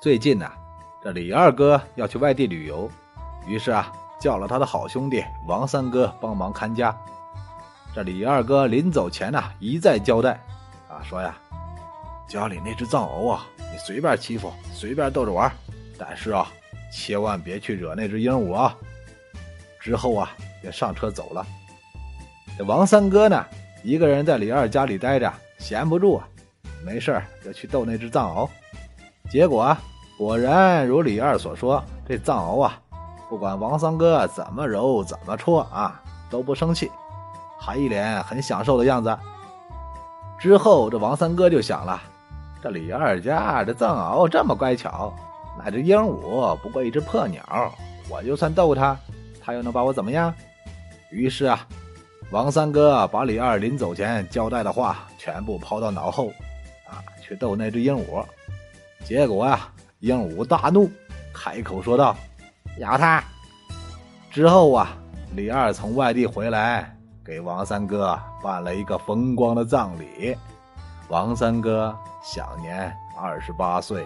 最近呢，这李二哥要去外地旅游，于是啊，叫了他的好兄弟王三哥帮忙看家。这李二哥临走前呢，一再交代，啊，说呀，家里那只藏獒啊，你随便欺负，随便逗着玩，但是啊，千万别去惹那只鹦鹉啊。之后啊，便上车走了。这王三哥呢，一个人在李二家里待着，闲不住啊，没事就去逗那只藏獒。结果啊，果然如李二所说，这藏獒啊，不管王三哥怎么揉怎么戳啊，都不生气。还一脸很享受的样子。之后，这王三哥就想了：这李二家这藏獒这么乖巧，那只鹦鹉不过一只破鸟，我就算逗它，它又能把我怎么样？于是啊，王三哥把李二临走前交代的话全部抛到脑后，啊，去逗那只鹦鹉。结果啊，鹦鹉大怒，开口说道：“咬他！”之后啊，李二从外地回来。给王三哥办了一个风光的葬礼，王三哥享年二十八岁。